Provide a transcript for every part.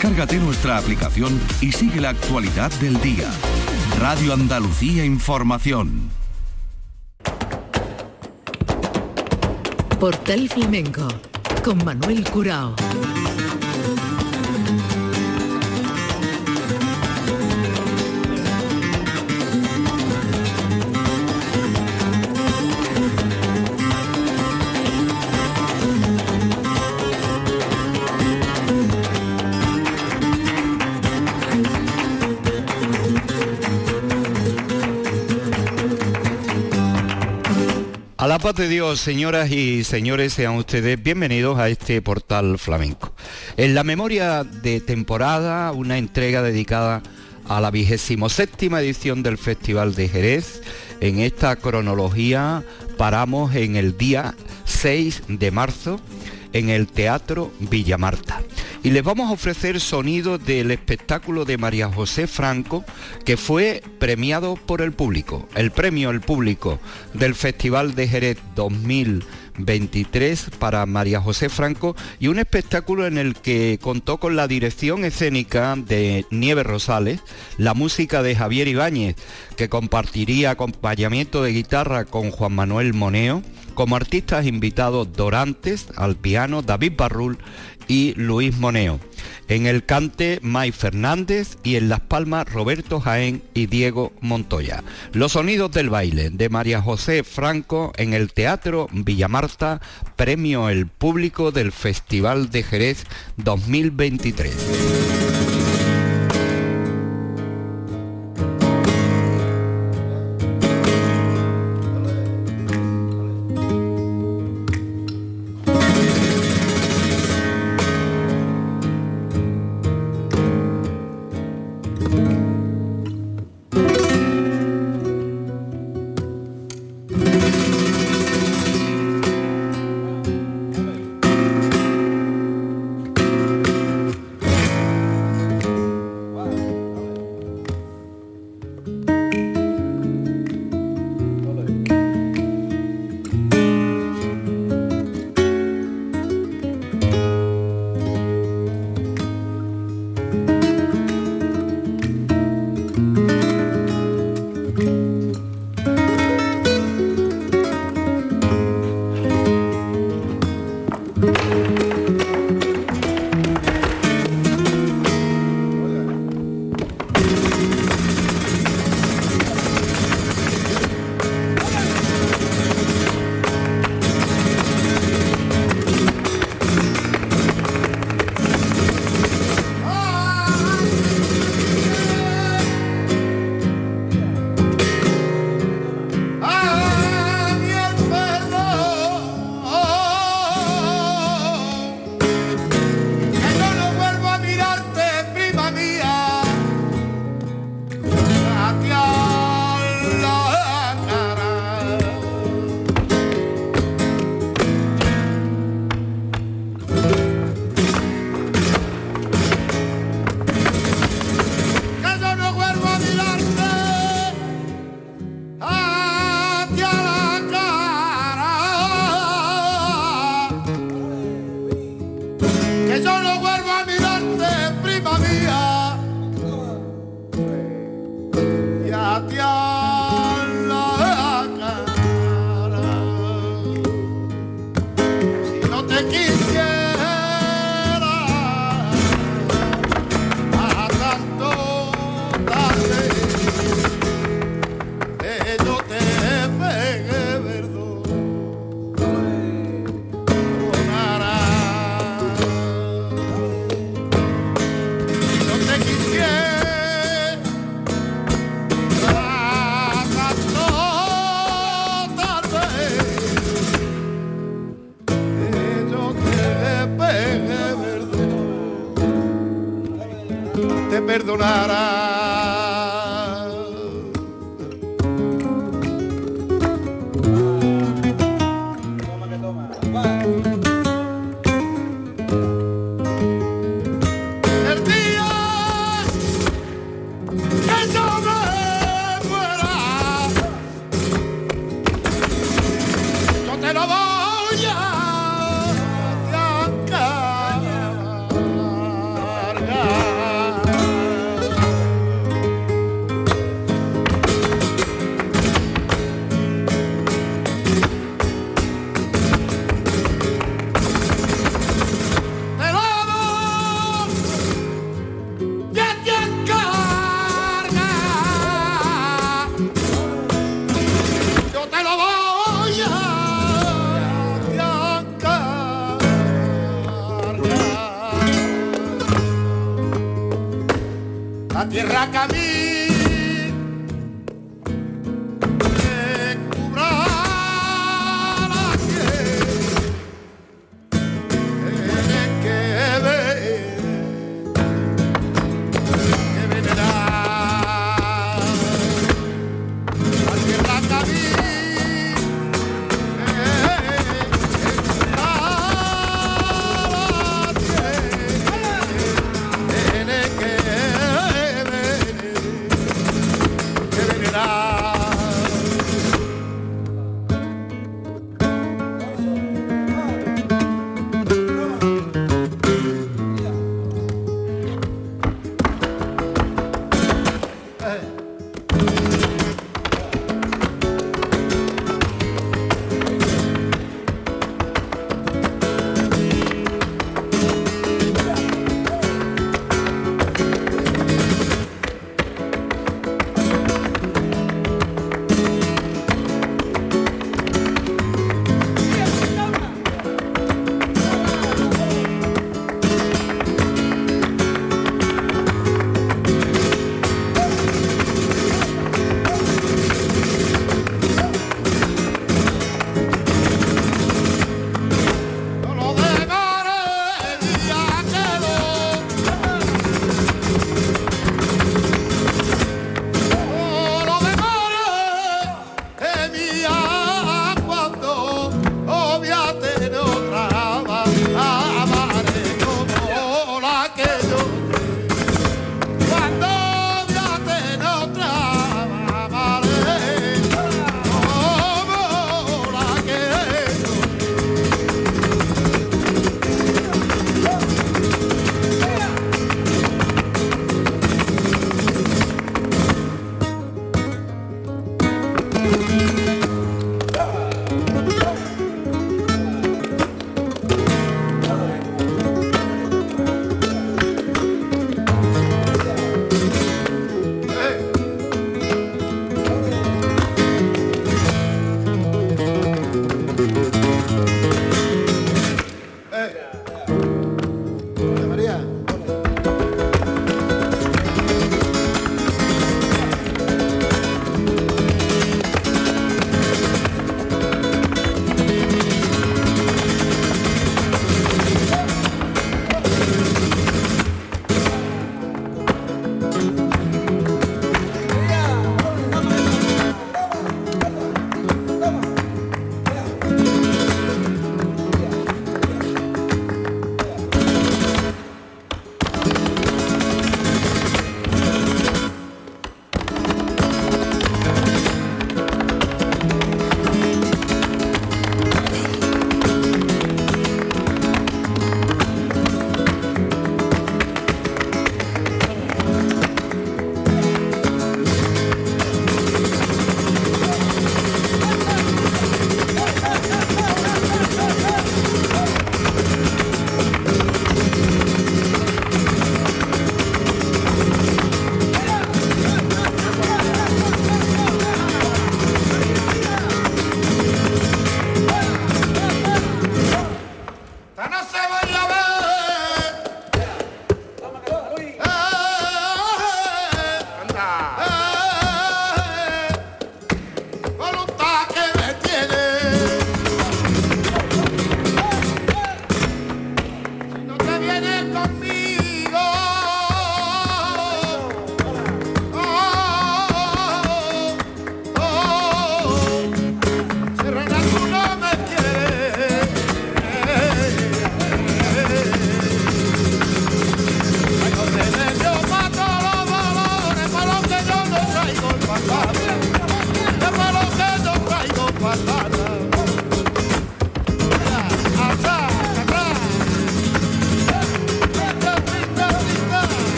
Cárgate nuestra aplicación y sigue la actualidad del día. Radio Andalucía Información. Portal Flamenco con Manuel Curao. A la paz de Dios, señoras y señores, sean ustedes bienvenidos a este portal flamenco. En la memoria de temporada, una entrega dedicada a la vigésimo séptima edición del Festival de Jerez. En esta cronología paramos en el día 6 de marzo en el Teatro Villa Marta y les vamos a ofrecer sonidos del espectáculo de María José Franco que fue premiado por el público. El premio El Público del Festival de Jerez 2023 para María José Franco y un espectáculo en el que contó con la dirección escénica de Nieve Rosales, la música de Javier Ibáñez, que compartiría acompañamiento de guitarra con Juan Manuel Moneo, como artistas invitados Dorantes al piano, David Barrul y Luis Moneo. En el cante, May Fernández y en Las Palmas, Roberto Jaén y Diego Montoya. Los sonidos del baile de María José Franco en el Teatro Villamarta, premio el público del Festival de Jerez 2023.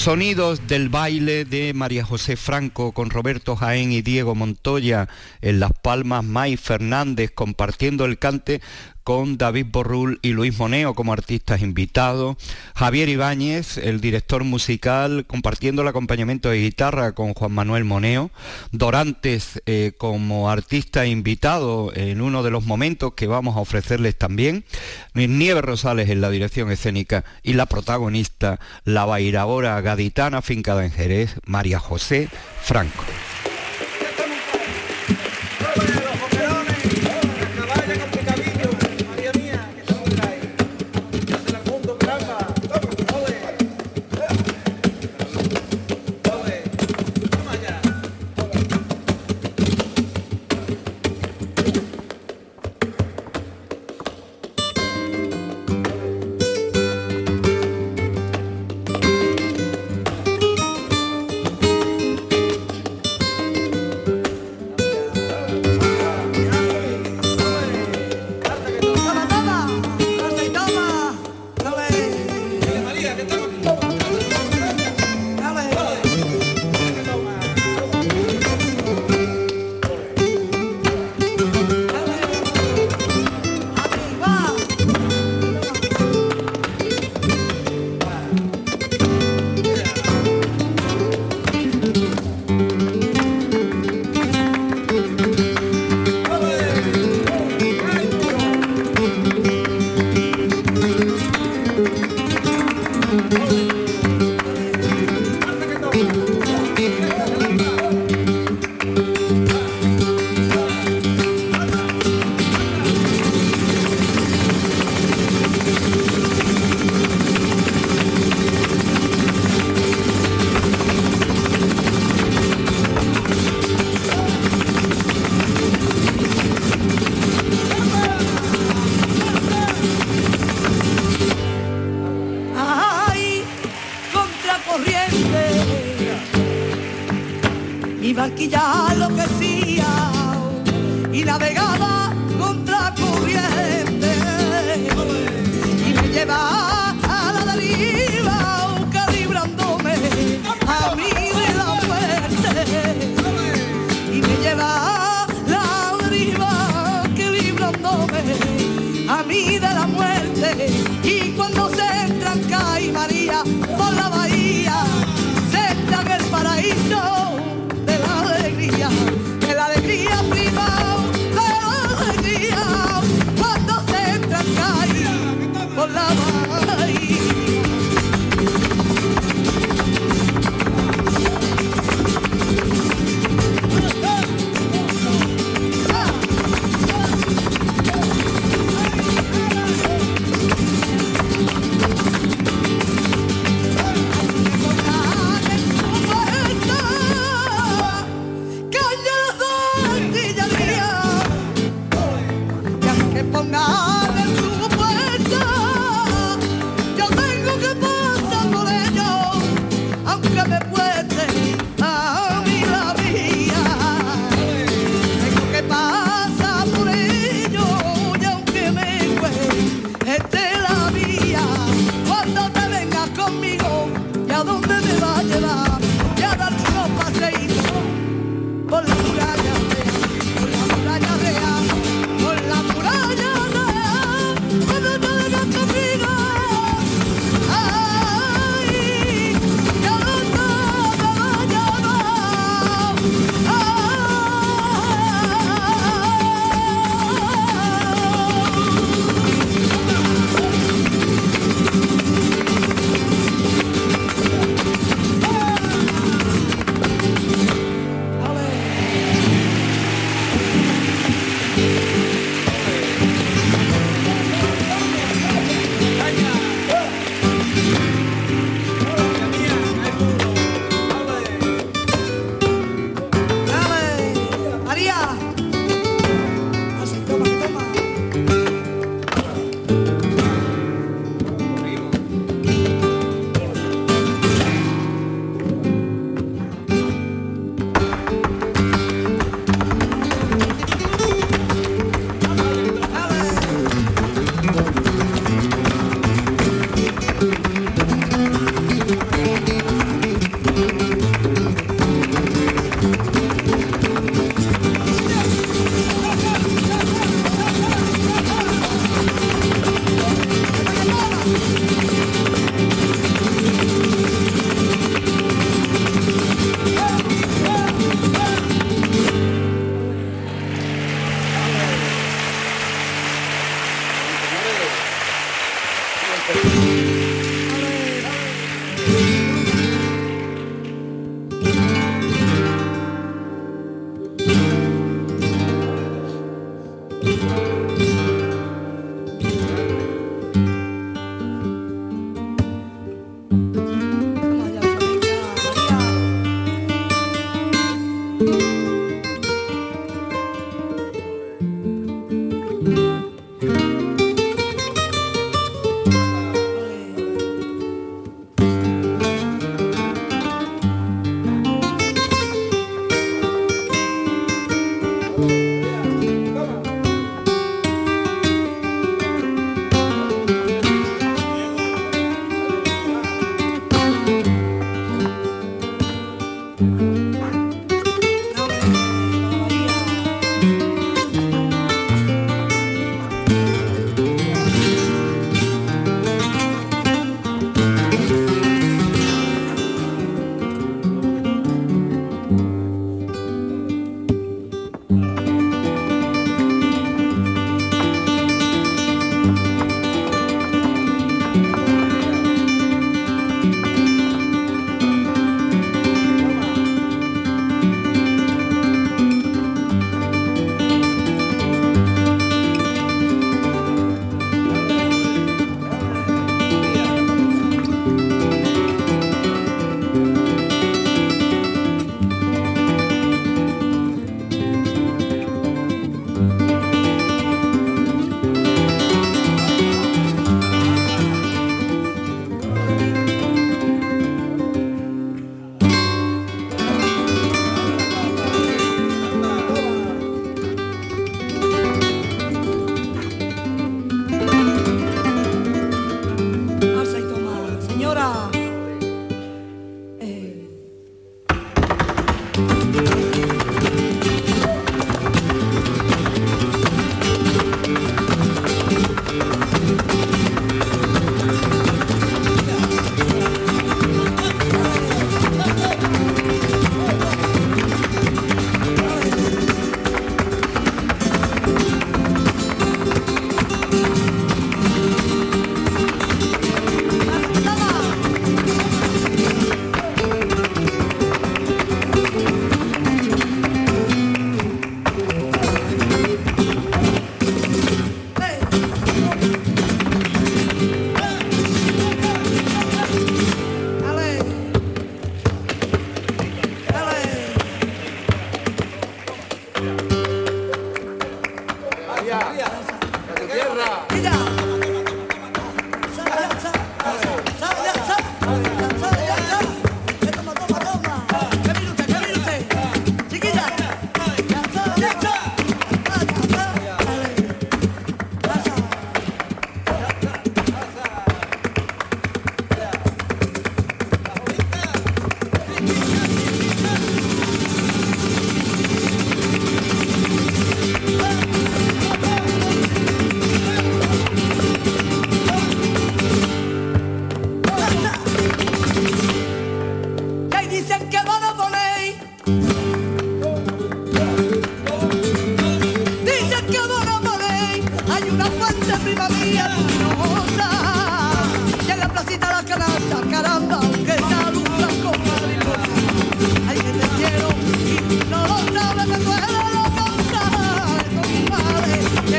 Sonidos del baile de María José Franco con Roberto Jaén y Diego Montoya en Las Palmas, May Fernández compartiendo el cante con David Borrul y Luis Moneo como artistas invitados, Javier Ibáñez, el director musical, compartiendo el acompañamiento de guitarra con Juan Manuel Moneo, Dorantes eh, como artista invitado en uno de los momentos que vamos a ofrecerles también, Nieves Rosales en la dirección escénica y la protagonista, la bailadora gaditana fincada en Jerez, María José Franco. never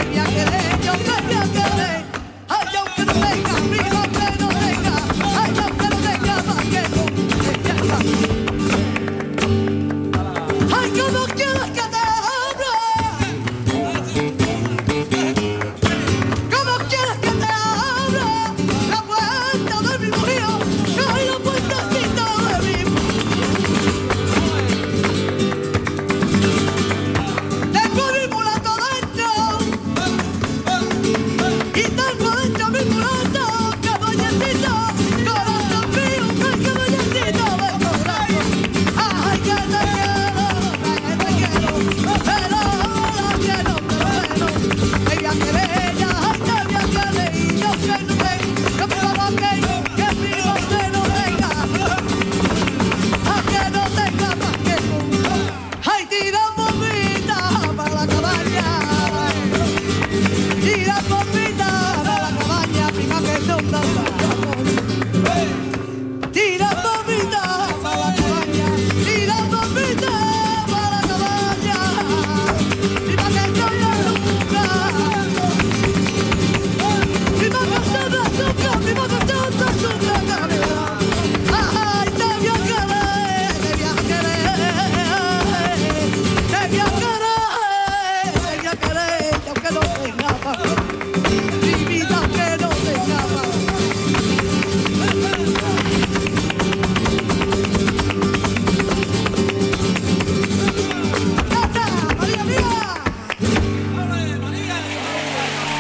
quería querer, yo quería querer.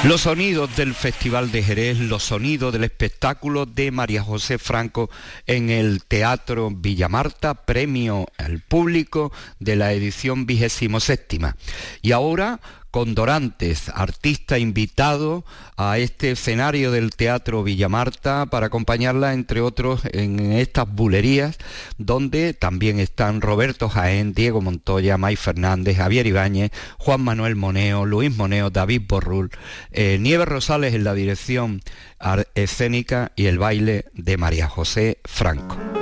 Los sonidos del Festival de Jerez, los sonidos del espectáculo de María José Franco en el Teatro Villamarta, premio al público de la edición vigésimo. Y ahora con Dorantes, artista invitado a este escenario del Teatro Villamarta para acompañarla, entre otros, en estas bulerías, donde también están Roberto Jaén, Diego Montoya, May Fernández, Javier Ibáñez, Juan Manuel Moneo, Luis Moneo, David Borrul, eh, Nieves Rosales en la dirección escénica y el baile de María José Franco.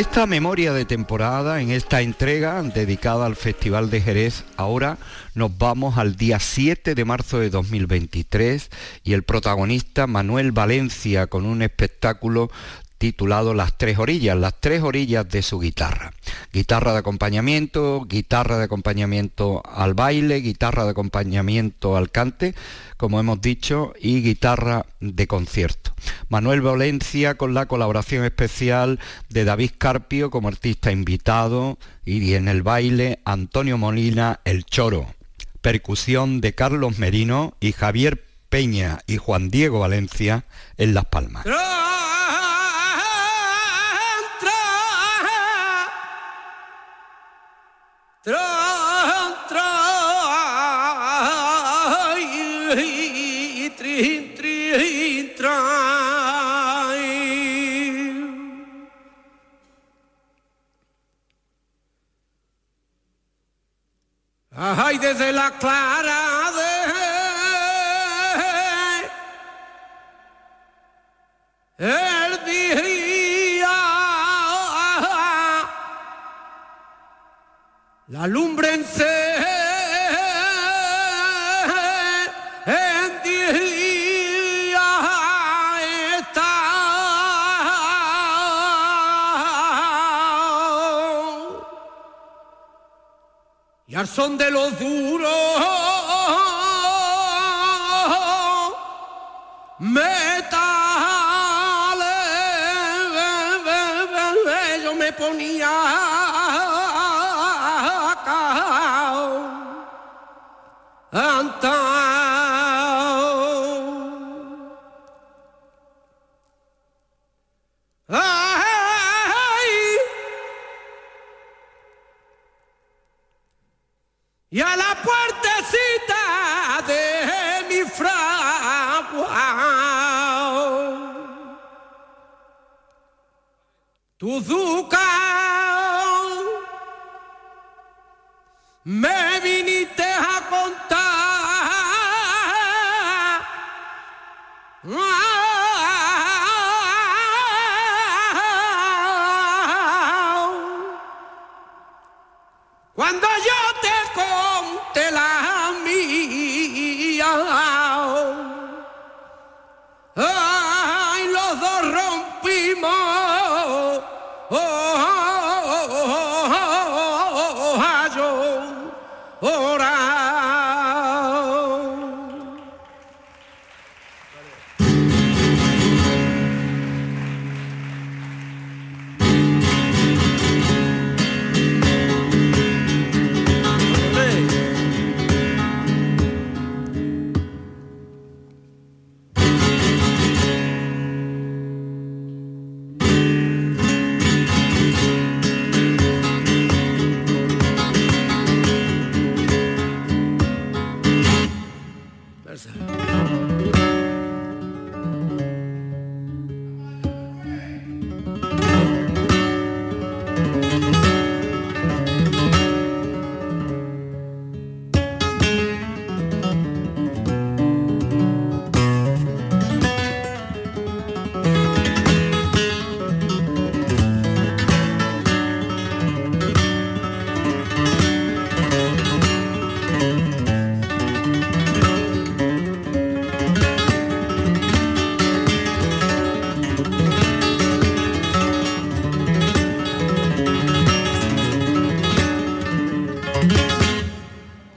esta memoria de temporada, en esta entrega dedicada al Festival de Jerez, ahora nos vamos al día 7 de marzo de 2023 y el protagonista Manuel Valencia con un espectáculo titulado Las tres orillas, las tres orillas de su guitarra. Guitarra de acompañamiento, guitarra de acompañamiento al baile, guitarra de acompañamiento al cante, como hemos dicho, y guitarra de concierto. Manuel Valencia con la colaboración especial de David Carpio como artista invitado y en el baile Antonio Molina El Choro. Percusión de Carlos Merino y Javier Peña y Juan Diego Valencia en Las Palmas. Tres.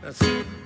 That's it.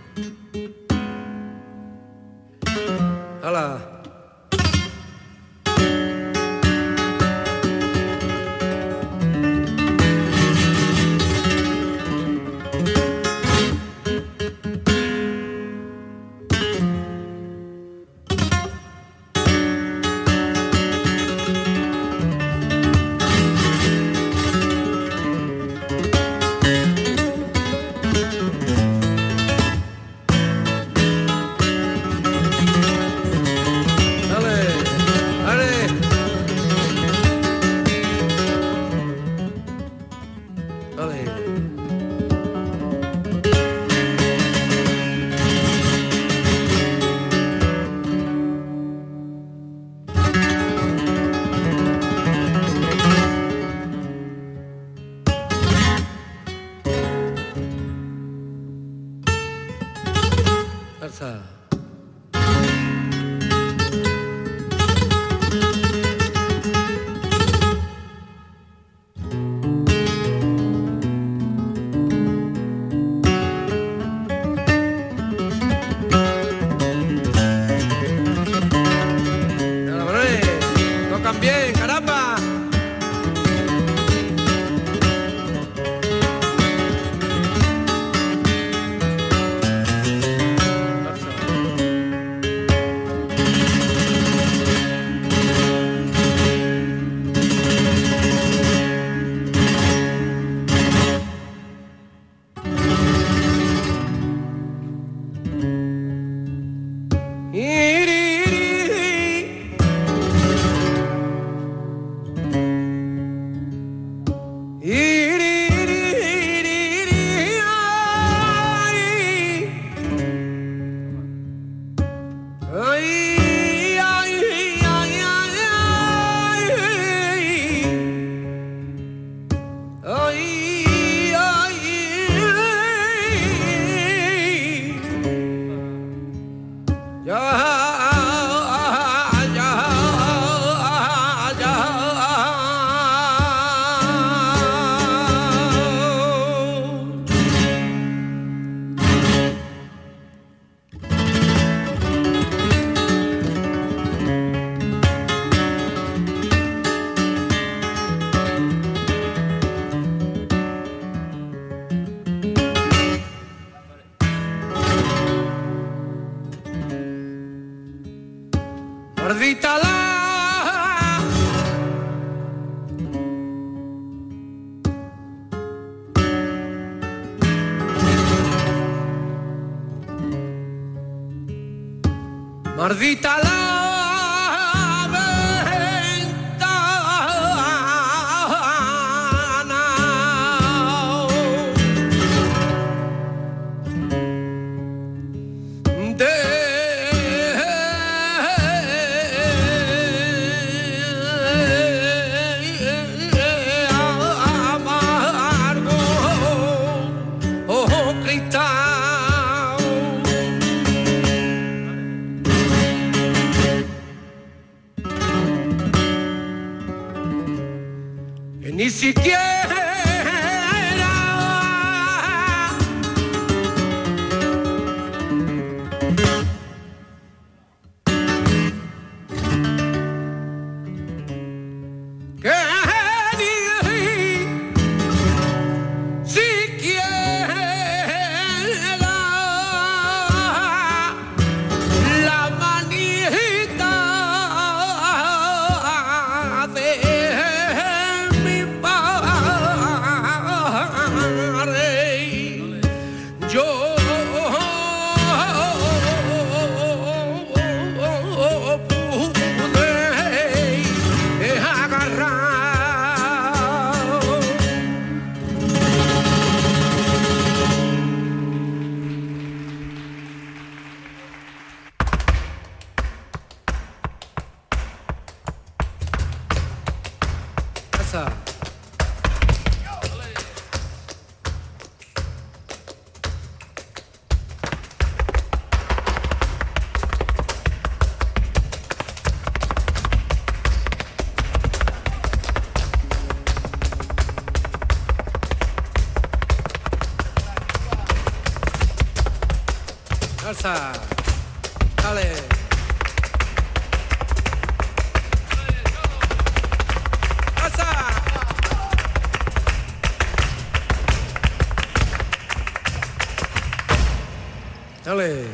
Dale.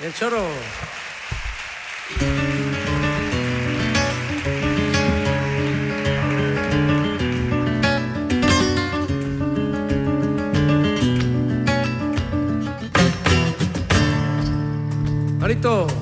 El choro. Marito.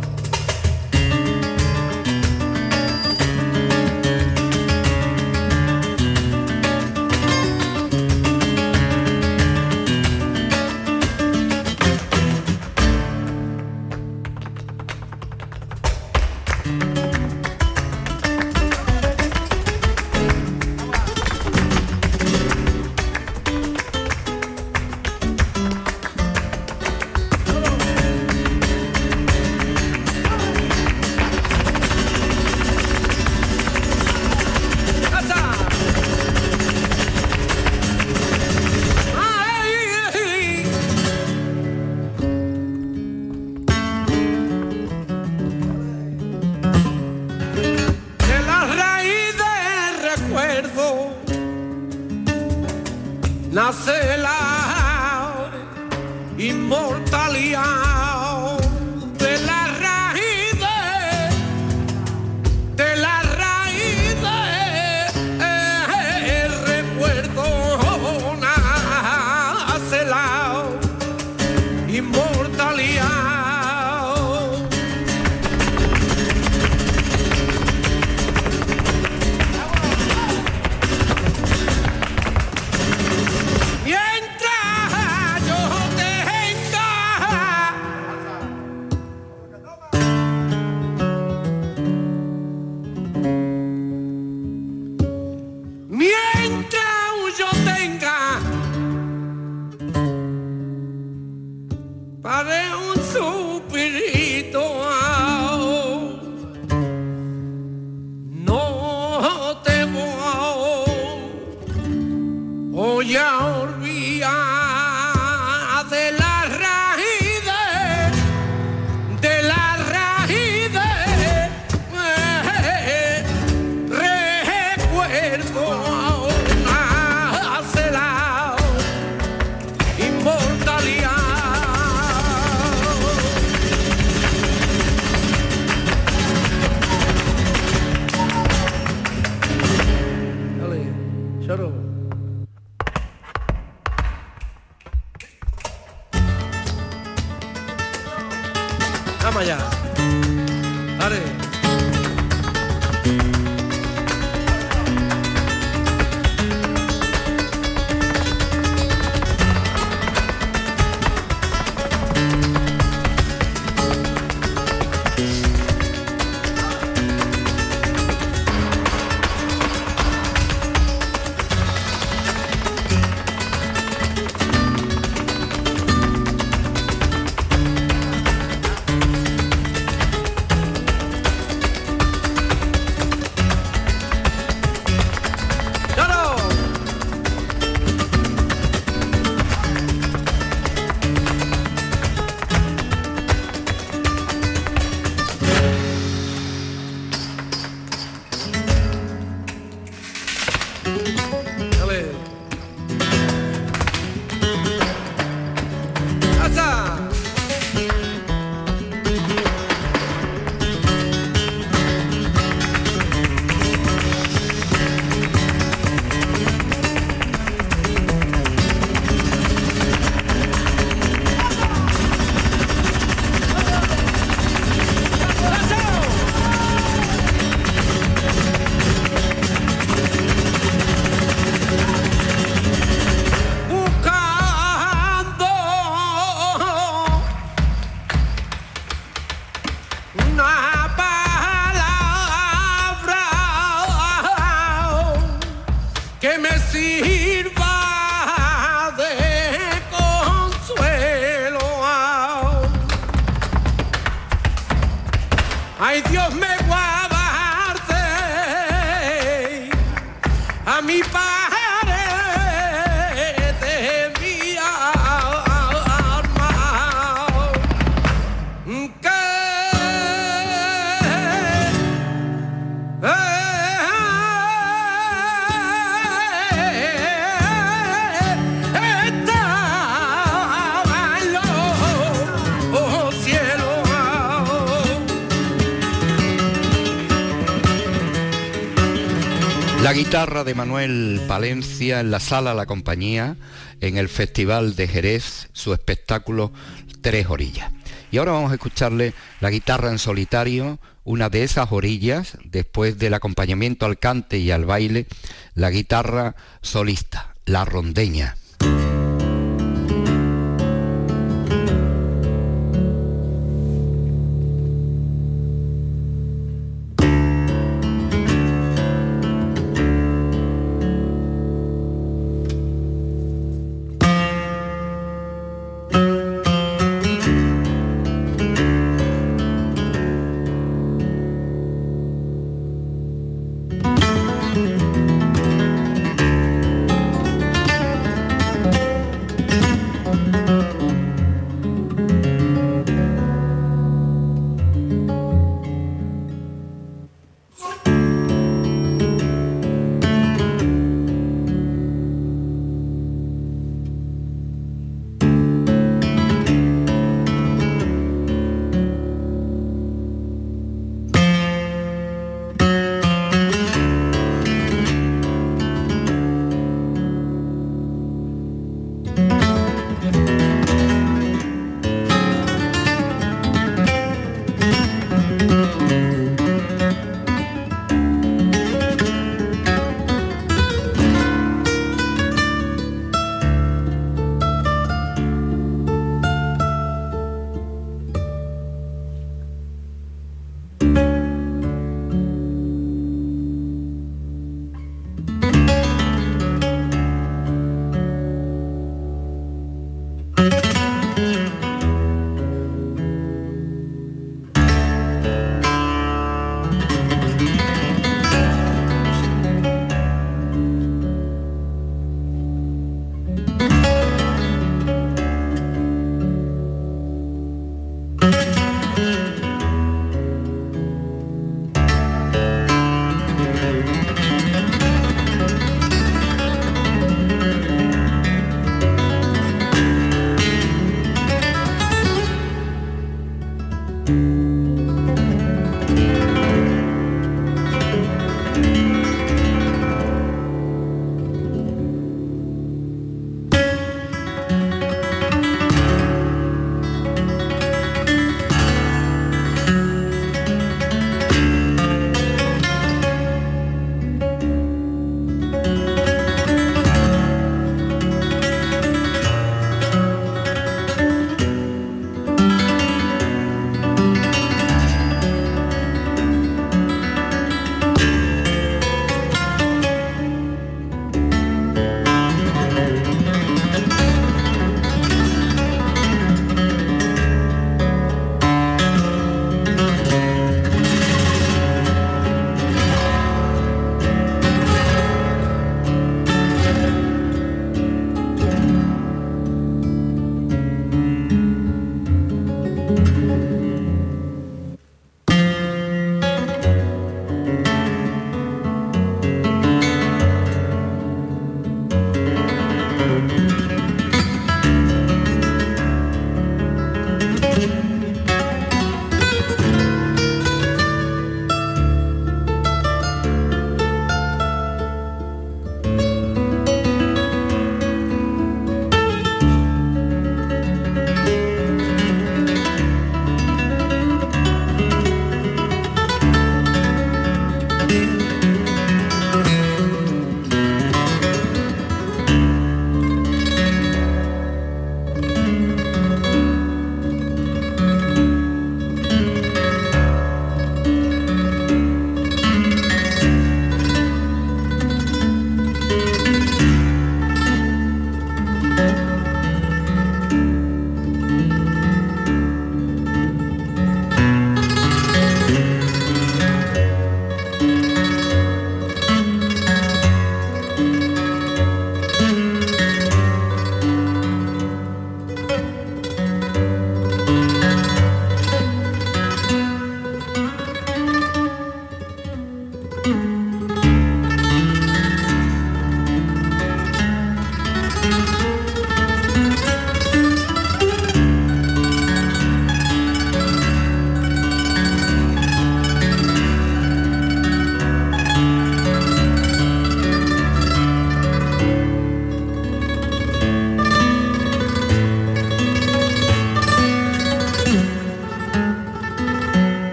La guitarra de Manuel Palencia en la sala La Compañía, en el Festival de Jerez, su espectáculo Tres Orillas. Y ahora vamos a escucharle la guitarra en solitario, una de esas orillas, después del acompañamiento al cante y al baile, la guitarra solista, la rondeña.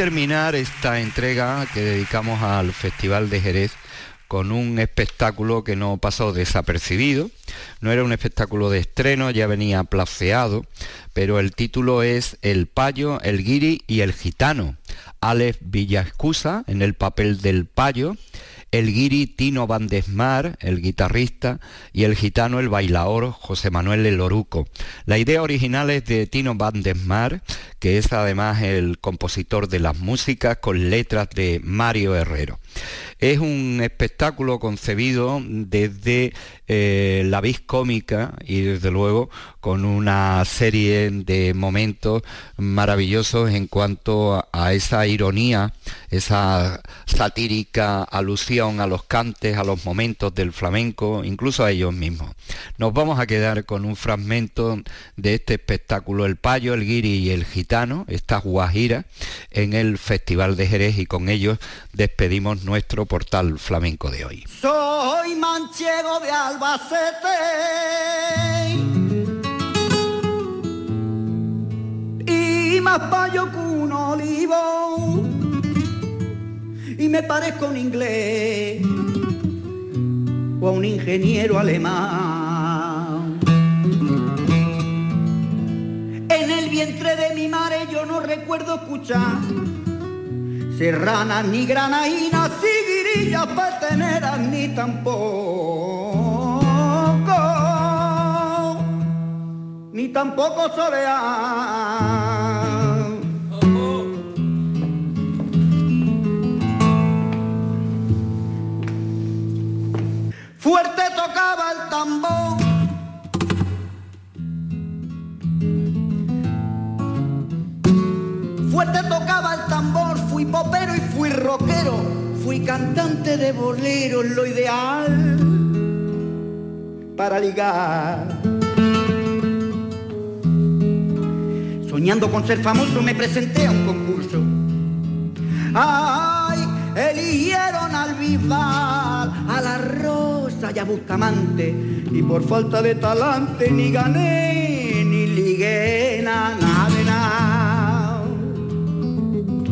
Terminar esta entrega que dedicamos al Festival de Jerez con un espectáculo que no pasó desapercibido. No era un espectáculo de estreno, ya venía placeado, pero el título es El payo, el guiri y el gitano. Alex Villascusa en el papel del payo el guiri Tino Vandesmar, el guitarrista, y el gitano, el bailaor José Manuel El Oruco. La idea original es de Tino Vandesmar, que es además el compositor de las músicas con letras de Mario Herrero. Es un espectáculo concebido desde eh, la vis cómica y desde luego con una serie de momentos maravillosos en cuanto a, esa ironía, esa satírica alusión a los cantes, a los momentos del flamenco, incluso a ellos mismos. Nos vamos a quedar con un fragmento de este espectáculo El Payo, el Guiri y el Gitano, esta guajira, en el Festival de Jerez y con ellos despedimos nuestro portal flamenco de hoy. Soy manchego de Albacete y más payo que un olivo y me parezco un inglés o a un ingeniero alemán. Vientre de mi madre yo no recuerdo escuchar serranas ni granainas, siguirillas pateneras ni tampoco, ni tampoco solear. Fuerte tocaba el tambor. Fuerte tocaba el tambor, fui popero y fui rockero, fui cantante de bolero, lo ideal para ligar. Soñando con ser famoso me presenté a un concurso. Ay, eligieron al Bisbal, a la Rosa y a Bustamante, y por falta de talante ni gané ni ligué na- nada de nada.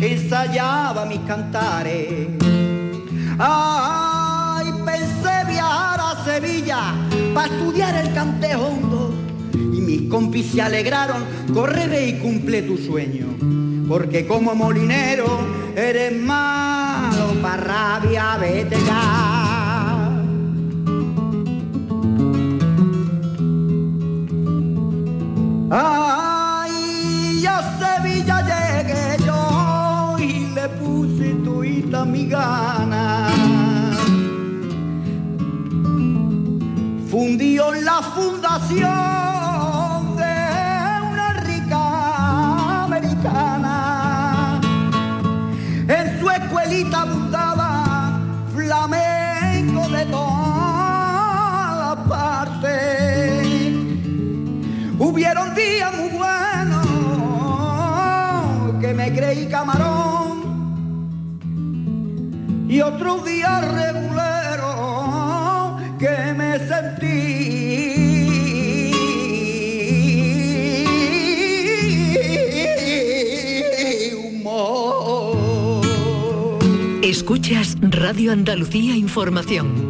ensayaba mis cantares. Ay, pensé viajar a Sevilla para estudiar el cante hondo. Y mis compis se alegraron, correré y cumple tu sueño. Porque como molinero eres malo para rabia, vete ya. Ay, mi gana. Fundió la fundación que me sentí. Escuchas Radio Andalucía Información.